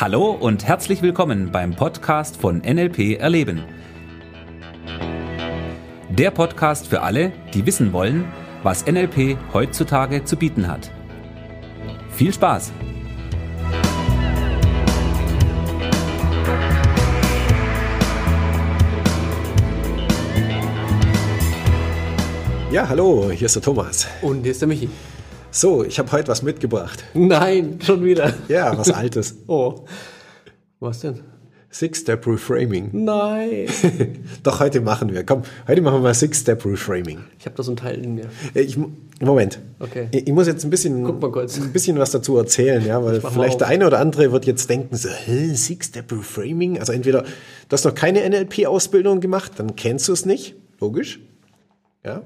Hallo und herzlich willkommen beim Podcast von NLP Erleben. Der Podcast für alle, die wissen wollen, was NLP heutzutage zu bieten hat. Viel Spaß! Ja, hallo, hier ist der Thomas. Und hier ist der Michi. So, ich habe heute was mitgebracht. Nein, schon wieder. Ja, was Altes. Oh. Was denn? Six-Step Reframing. Nein. Doch, heute machen wir. Komm, heute machen wir mal Six-Step Reframing. Ich habe da so ein Teil in mir. Äh, Ich, Moment. Okay. Ich, ich muss jetzt ein bisschen, Guck mal kurz. ein bisschen was dazu erzählen, ja, weil vielleicht der eine oder andere wird jetzt denken, so, Six-Step Reframing? Also entweder du hast noch keine NLP-Ausbildung gemacht, dann kennst du es nicht, logisch. Ja.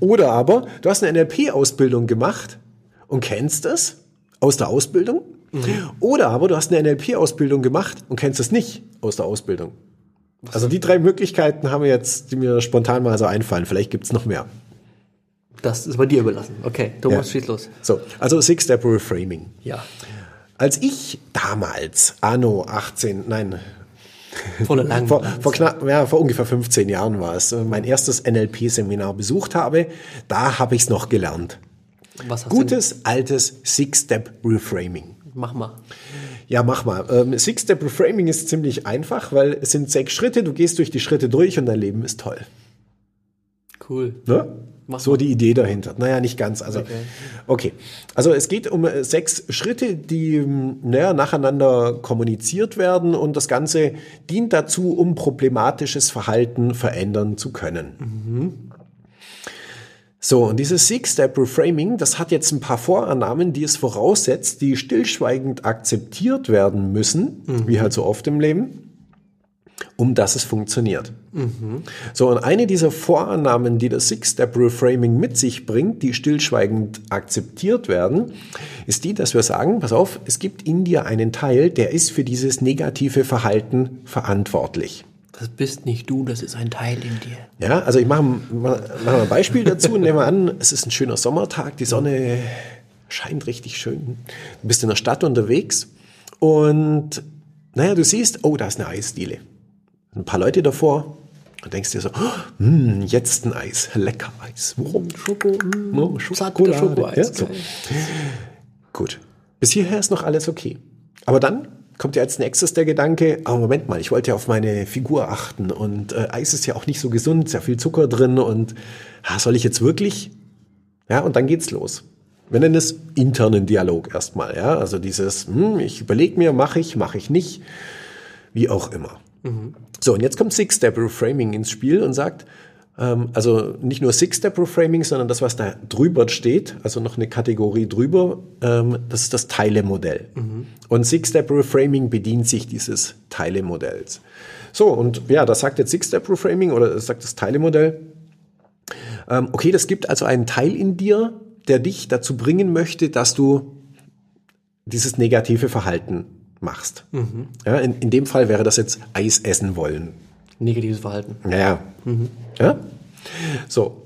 Oder aber du hast eine NLP-Ausbildung gemacht und kennst es aus der Ausbildung. Oder aber du hast eine NLP-Ausbildung gemacht und kennst es nicht aus der Ausbildung. Also die drei Möglichkeiten haben wir jetzt, die mir spontan mal so einfallen. Vielleicht gibt's noch mehr. Das ist bei dir überlassen. Okay, Thomas, Ja. schieß los. So, also Six-Step Reframing. Ja. Als ich damals, anno 18, nein, Voller lang. vor, vor, knapp, ja, vor ungefähr 15 Jahren war es, äh, mein erstes NLP-Seminar besucht habe, da habe ich es noch gelernt. Gutes, altes Six-Step Reframing. du? Mach mal. Ja, mach mal. Ähm, Six-Step Reframing ist ziemlich einfach, weil es sind sechs Schritte, du gehst durch die Schritte durch und dein Leben ist toll. Cool. Ne? Mach so mal. die Idee dahinter. Naja, nicht ganz. Also, okay. Okay. Also es geht um äh, sechs Schritte, die ähm, naja, nacheinander kommuniziert werden und das Ganze dient dazu, um problematisches Verhalten verändern zu können. So, und dieses Six-Step-Reframing, das hat jetzt ein paar Vorannahmen, die es voraussetzt, die stillschweigend akzeptiert werden müssen, wie halt so oft im Leben um dass es funktioniert. So, und eine dieser Vorannahmen, die das Six-Step-Reframing mit sich bringt, die stillschweigend akzeptiert werden, ist die, dass wir sagen, pass auf, es gibt in dir einen Teil, der ist für dieses negative Verhalten verantwortlich. Das bist nicht du, das ist ein Teil in dir. Ja, also ich mache mach mal ein Beispiel dazu. Nehmen wir an, es ist ein schöner Sommertag, die Sonne scheint richtig schön. Du bist in der Stadt unterwegs und naja, du siehst, oh, da ist eine Eisdiele. Ein paar Leute davor und denkst dir so, oh, hm, jetzt ein Eis, lecker Eis. Oh, Schoko, mm, oh, Schokolade. Schokoeis. Ja, so. Gut. Bis hierher ist noch alles okay. Aber dann kommt ja als nächstes der Gedanke, aber Moment mal, ich wollte ja auf meine Figur achten und äh, Eis ist ja auch nicht so gesund, ist ja viel Zucker drin und ah, soll ich jetzt wirklich? Ja, und dann geht's los. Wir nennen es internen Dialog erstmal, ja, also dieses, hm, ich überlege mir, mache ich, mache ich nicht, wie auch immer. So, und jetzt kommt Six-Step-Reframing ins Spiel und sagt, ähm, also nicht nur Six-Step-Reframing, sondern das, was da drüber steht, also noch eine Kategorie drüber, ähm, das ist das Teilemodell. Und Six-Step-Reframing bedient sich dieses Teilemodells. So, und ja, das sagt jetzt Six-Step-Reframing oder das sagt das Teilemodell. Ähm, okay, das gibt also einen Teil in dir, der dich dazu bringen möchte, dass du dieses negative Verhalten machst. Ja, in, in dem Fall wäre das jetzt Eis essen wollen. Negatives Verhalten. Ja. ja? So.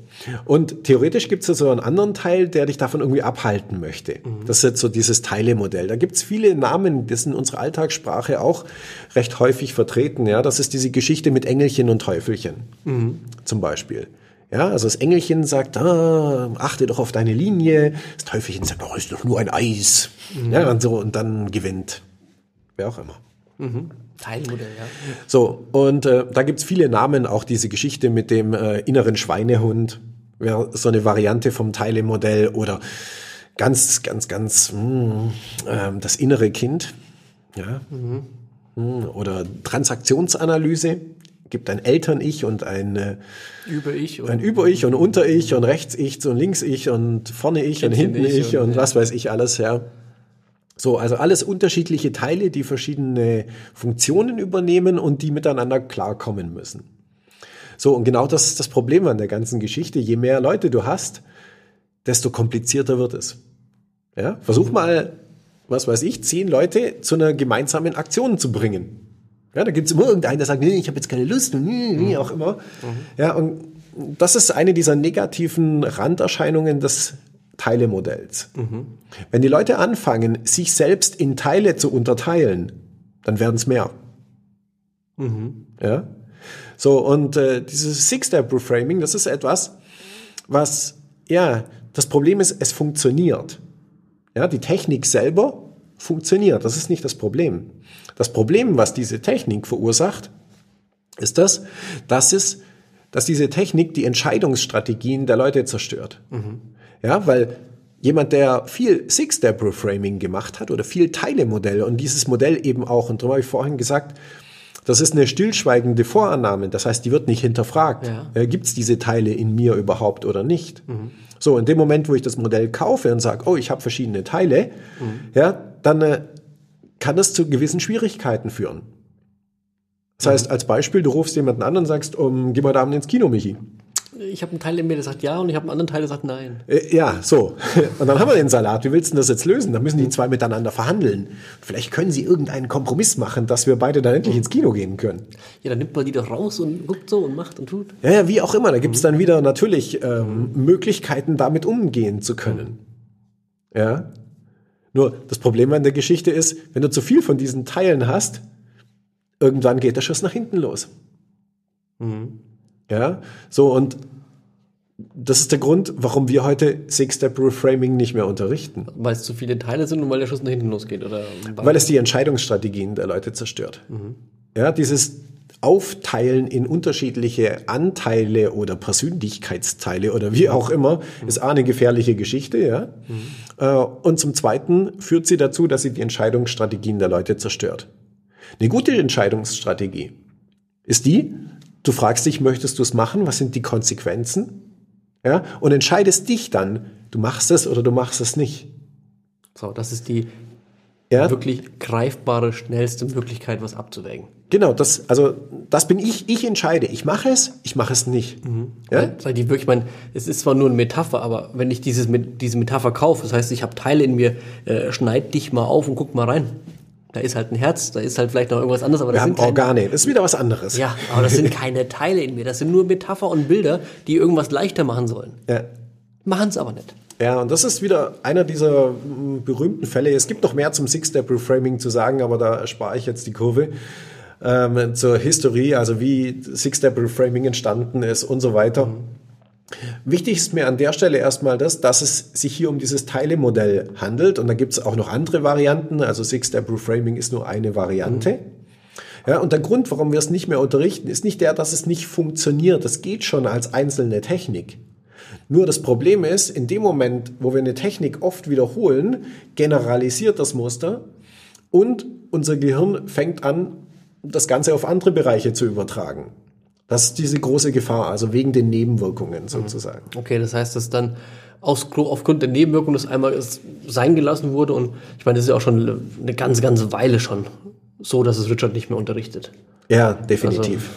Und theoretisch gibt es so einen anderen Teil, der dich davon irgendwie abhalten möchte. Das ist jetzt so dieses Teilemodell. Da gibt es viele Namen, das in unserer Alltagssprache auch recht häufig vertreten. Ja, das ist diese Geschichte mit Engelchen und Teufelchen zum Beispiel. Ja, also das Engelchen sagt, ah, achte doch auf deine Linie. Das Teufelchen sagt, oh, ist doch nur ein Eis. Ja, und so, und dann gewinnt. Wer auch immer. Teilmodell, ja. So, und äh, da gibt's viele Namen, auch diese Geschichte mit dem äh, inneren Schweinehund, wäre so eine Variante vom Teilemodell oder ganz, ganz, ganz mh, ähm, das innere Kind, ja, Mh, oder Transaktionsanalyse, gibt ein Eltern-Ich und ein, äh, Über ich und ein Über-Ich und Unter-Ich und Rechts-Ich und Links-Ich und Vorne-Ich und Hinten-Ich und, und, was weiß ich alles, ja. So, also alles unterschiedliche Teile, die verschiedene Funktionen übernehmen und die miteinander klarkommen müssen. So, und genau das ist das Problem an der ganzen Geschichte. Je mehr Leute du hast, desto komplizierter wird es. Ja? Versuch mal, was weiß ich, zehn Leute zu einer gemeinsamen Aktion zu bringen. Ja, da gibt's immer irgendeinen, der sagt, nee, ich habe jetzt keine Lust und nee, nee, auch immer. Ja, und das ist eine dieser negativen Randerscheinungen des Teilemodells. Wenn die Leute anfangen, sich selbst in Teile zu unterteilen, dann werden es mehr. Ja. So, und äh, dieses Six-Step-Reframing, das ist etwas, was, ja, das Problem ist, es funktioniert. Ja, die Technik selber funktioniert. Das ist nicht das Problem. Das Problem, was diese Technik verursacht, ist das, dass es, dass diese Technik die Entscheidungsstrategien der Leute zerstört. Ja, weil jemand, der viel Six-Step-Reframing gemacht hat oder viel Teilemodelle und dieses Modell eben auch, und darum habe ich vorhin gesagt, das ist eine stillschweigende Vorannahme. Das heißt, die wird nicht hinterfragt. Ja. Äh, Gibt es diese Teile in mir überhaupt oder nicht? So, in dem Moment, wo ich das Modell kaufe und sage, oh, ich habe verschiedene Teile, ja, dann äh, kann das zu gewissen Schwierigkeiten führen. Das heißt, als Beispiel, du rufst jemanden an und sagst, um, geh mal da Abend ins Kino, Michi. Ich habe einen Teil in mir, der sagt ja und ich habe einen anderen Teil, der sagt nein. Äh, ja, so. Und dann haben wir den Salat. Wie willst du denn das jetzt lösen? Dann müssen die zwei miteinander verhandeln. Vielleicht können sie irgendeinen Kompromiss machen, dass wir beide dann endlich ins Kino gehen können. Ja, dann nimmt man die doch raus und guckt so und macht und tut. Ja, ja, wie auch immer. Da gibt es dann wieder natürlich ähm, Möglichkeiten, damit umgehen zu können. Ja. Nur das Problem an der Geschichte ist, wenn du zu viel von diesen Teilen hast, irgendwann geht der Schuss nach hinten los. Ja, so und das ist der Grund, warum wir heute Six-Step-Reframing nicht mehr unterrichten. Weil es zu viele Teile sind und weil der Schuss nach hinten losgeht. Oder Weil es die Entscheidungsstrategien der Leute zerstört. Ja, dieses Aufteilen in unterschiedliche Anteile oder Persönlichkeitsteile oder wie auch immer, ist A, eine gefährliche Geschichte, ja. Äh, Und zum Zweiten führt sie dazu, dass sie die Entscheidungsstrategien der Leute zerstört. Eine gute Entscheidungsstrategie ist die, du fragst dich, möchtest du es machen? Was sind die Konsequenzen? Ja, und entscheidest dich dann, du machst es oder du machst es nicht. so, das ist die Ja, wirklich greifbare, schnellste Möglichkeit, was abzuwägen. genau, das, also, das bin ich, ich entscheide. Ich mache es, ich mache es nicht. Ja? Weil die wirklich, ich meine, es ist zwar nur eine Metapher, aber wenn ich dieses, diese Metapher kaufe, das heißt, ich habe Teile in mir, äh, schneid dich mal auf und guck mal rein. Da ist halt ein Herz, da ist halt vielleicht noch irgendwas anderes, aber Wir das haben sind keine, Organe, das ist wieder was anderes. ja, aber das sind keine Teile in mir. Das sind nur Metapher und Bilder, die irgendwas leichter machen sollen. Ja. Machen es aber nicht. Ja, und das ist wieder einer dieser mm, berühmten Fälle. Es gibt noch mehr zum Six-Step-Reframing zu sagen, aber da spare ich jetzt die Kurve. Ähm, zur Historie, also wie Six-Step-Reframing entstanden ist und so weiter. Wichtig ist mir an der Stelle erstmal das, dass es sich hier um dieses Teilemodell handelt. Und da gibt es auch noch andere Varianten. Also Six-Step-Reframing ist nur eine Variante. Ja, und der Grund, warum wir es nicht mehr unterrichten, ist nicht der, dass es nicht funktioniert. Das geht schon als einzelne Technik. Nur das Problem ist, in dem Moment, wo wir eine Technik oft wiederholen, generalisiert das Muster und unser Gehirn fängt an, das Ganze auf andere Bereiche zu übertragen. Das ist diese große Gefahr, also wegen den Nebenwirkungen sozusagen. Okay, das heißt, dass dann aus, aufgrund der Nebenwirkung das einmal sein gelassen wurde und ich meine, das ist ja auch schon eine ganze, ganze Weile schon so, dass es Richard nicht mehr unterrichtet. Ja, definitiv.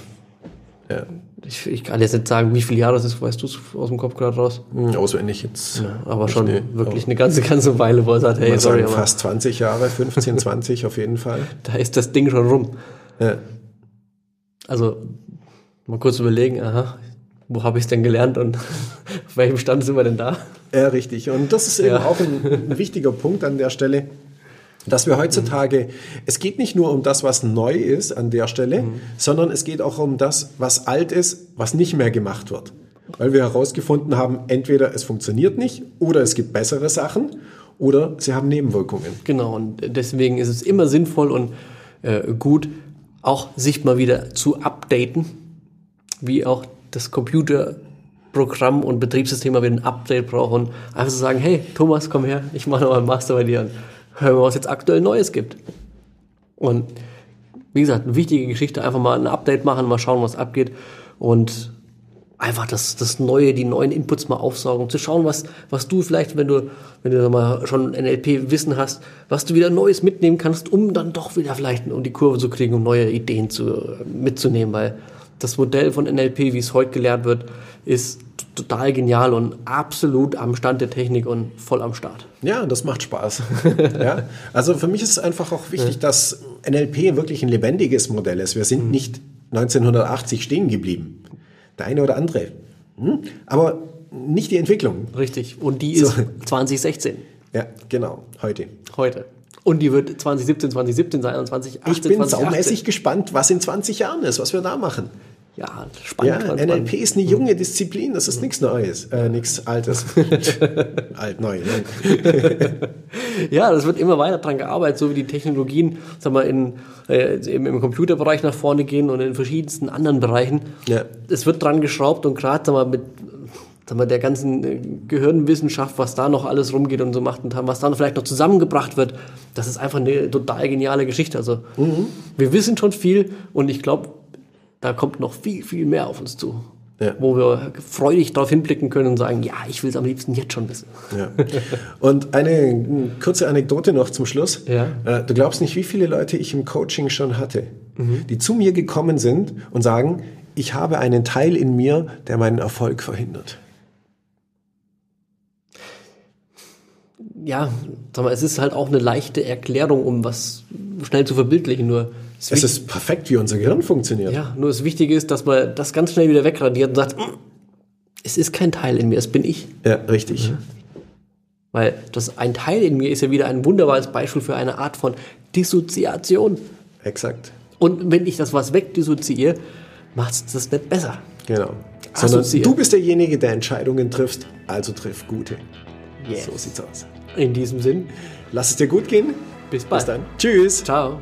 ja. Ich, ich kann jetzt nicht sagen, wie viele Jahre das ist, weißt du es aus dem Kopf gerade raus? Hm, Auswendig jetzt. Aber schon Nee, wirklich eine ganze, ganze Weile, wo er sagt, hey, sorry, sagen, fast 20 Jahre, 15, 20 auf jeden Fall. da ist das Ding schon rum. Ja. Also mal kurz überlegen, aha, wo habe ich es denn gelernt und auf welchem Stand sind wir denn da? Ja, richtig. Und das ist eben Ja. auch ein, ein wichtiger Punkt an der Stelle, dass wir heutzutage, es geht nicht nur um das, was neu ist an der Stelle, sondern es geht auch um das, was alt ist, was nicht mehr gemacht wird. Weil wir herausgefunden haben, entweder es funktioniert nicht oder es gibt bessere Sachen oder sie haben Nebenwirkungen. Genau, und deswegen ist es immer sinnvoll und äh, gut, auch sich mal wieder zu updaten, wie auch das Computerprogramm und Betriebssystem mal wieder ein Update braucht und einfach zu sagen, hey Thomas, komm her, ich mache noch mal einen Master bei dir und hör mal, was jetzt aktuell Neues gibt. Und wie gesagt, eine wichtige Geschichte, einfach mal ein Update machen, mal schauen, was abgeht und einfach das, das Neue, die neuen Inputs mal aufsaugen, um zu schauen, was, was du vielleicht, wenn du, wenn du mal schon NLP-Wissen hast, was du wieder Neues mitnehmen kannst, um dann doch wieder vielleicht um die Kurve zu kriegen, um neue Ideen zu, mitzunehmen, weil das Modell von NLP, wie es heute gelernt wird, ist total genial und absolut am Stand der Technik und voll am Start. Ja, das macht Spaß. ja. Also für mich ist es einfach auch wichtig, dass NLP wirklich ein lebendiges Modell ist. Wir sind nicht 1980 stehen geblieben. Der eine oder andere. Hm? Aber nicht die Entwicklung. Richtig. Und die ist So. 2016, Ja, genau, heute. heute. Und die wird 2017, 2017 sein und 2018, Ich bin 2018. saumäßig gespannt, was in 20 Jahren ist, was wir da machen. Ja, spannend. Ja, NLP spannend. ist eine junge Disziplin, das ist nichts Neues, äh, nichts Altes. Alt, neu. Ne? Ja, das wird immer weiter dran gearbeitet, so wie die Technologien, sag mal, in, äh, im, im Computerbereich nach vorne gehen und in verschiedensten anderen Bereichen. Ja. Es wird dran geschraubt und gerade, sag mal, mit sag mal, der ganzen äh, Gehirnwissenschaft, was da noch alles rumgeht und so macht und was da noch vielleicht noch zusammengebracht wird, das ist einfach eine total geniale Geschichte. Also, Mhm. wir wissen schon viel und ich glaube, da kommt noch viel, viel mehr auf uns zu. Ja. Wo wir freudig darauf hinblicken können und sagen, ja, ich will es am liebsten jetzt schon wissen. Ja. Und eine mm, kurze Anekdote noch zum Schluss. Ja. Äh, Du glaubst nicht, wie viele Leute ich im Coaching schon hatte, die zu mir gekommen sind und sagen, ich habe einen Teil in mir, der meinen Erfolg verhindert. ja, sag mal, es ist halt auch eine leichte Erklärung, um was schnell zu verbildlichen. Nur das Es ist perfekt, wie unser Gehirn funktioniert. ja, nur das Wichtige ist, dass man das ganz schnell wieder wegradiert und sagt, "Mm, es ist kein Teil in mir, es bin ich. Ja, richtig. Weil das ein Teil in mir ist ja wieder ein wunderbares Beispiel für eine Art von Dissoziation. Exakt. Und wenn ich das was wegdissoziiere, macht es das nicht besser. Genau. Sondern du bist derjenige, der Entscheidungen trifft, also triff gute. Yes. So sieht's aus. In diesem Sinn, Lass es dir gut gehen. bis bald. Bis dann. Tschüss. Ciao.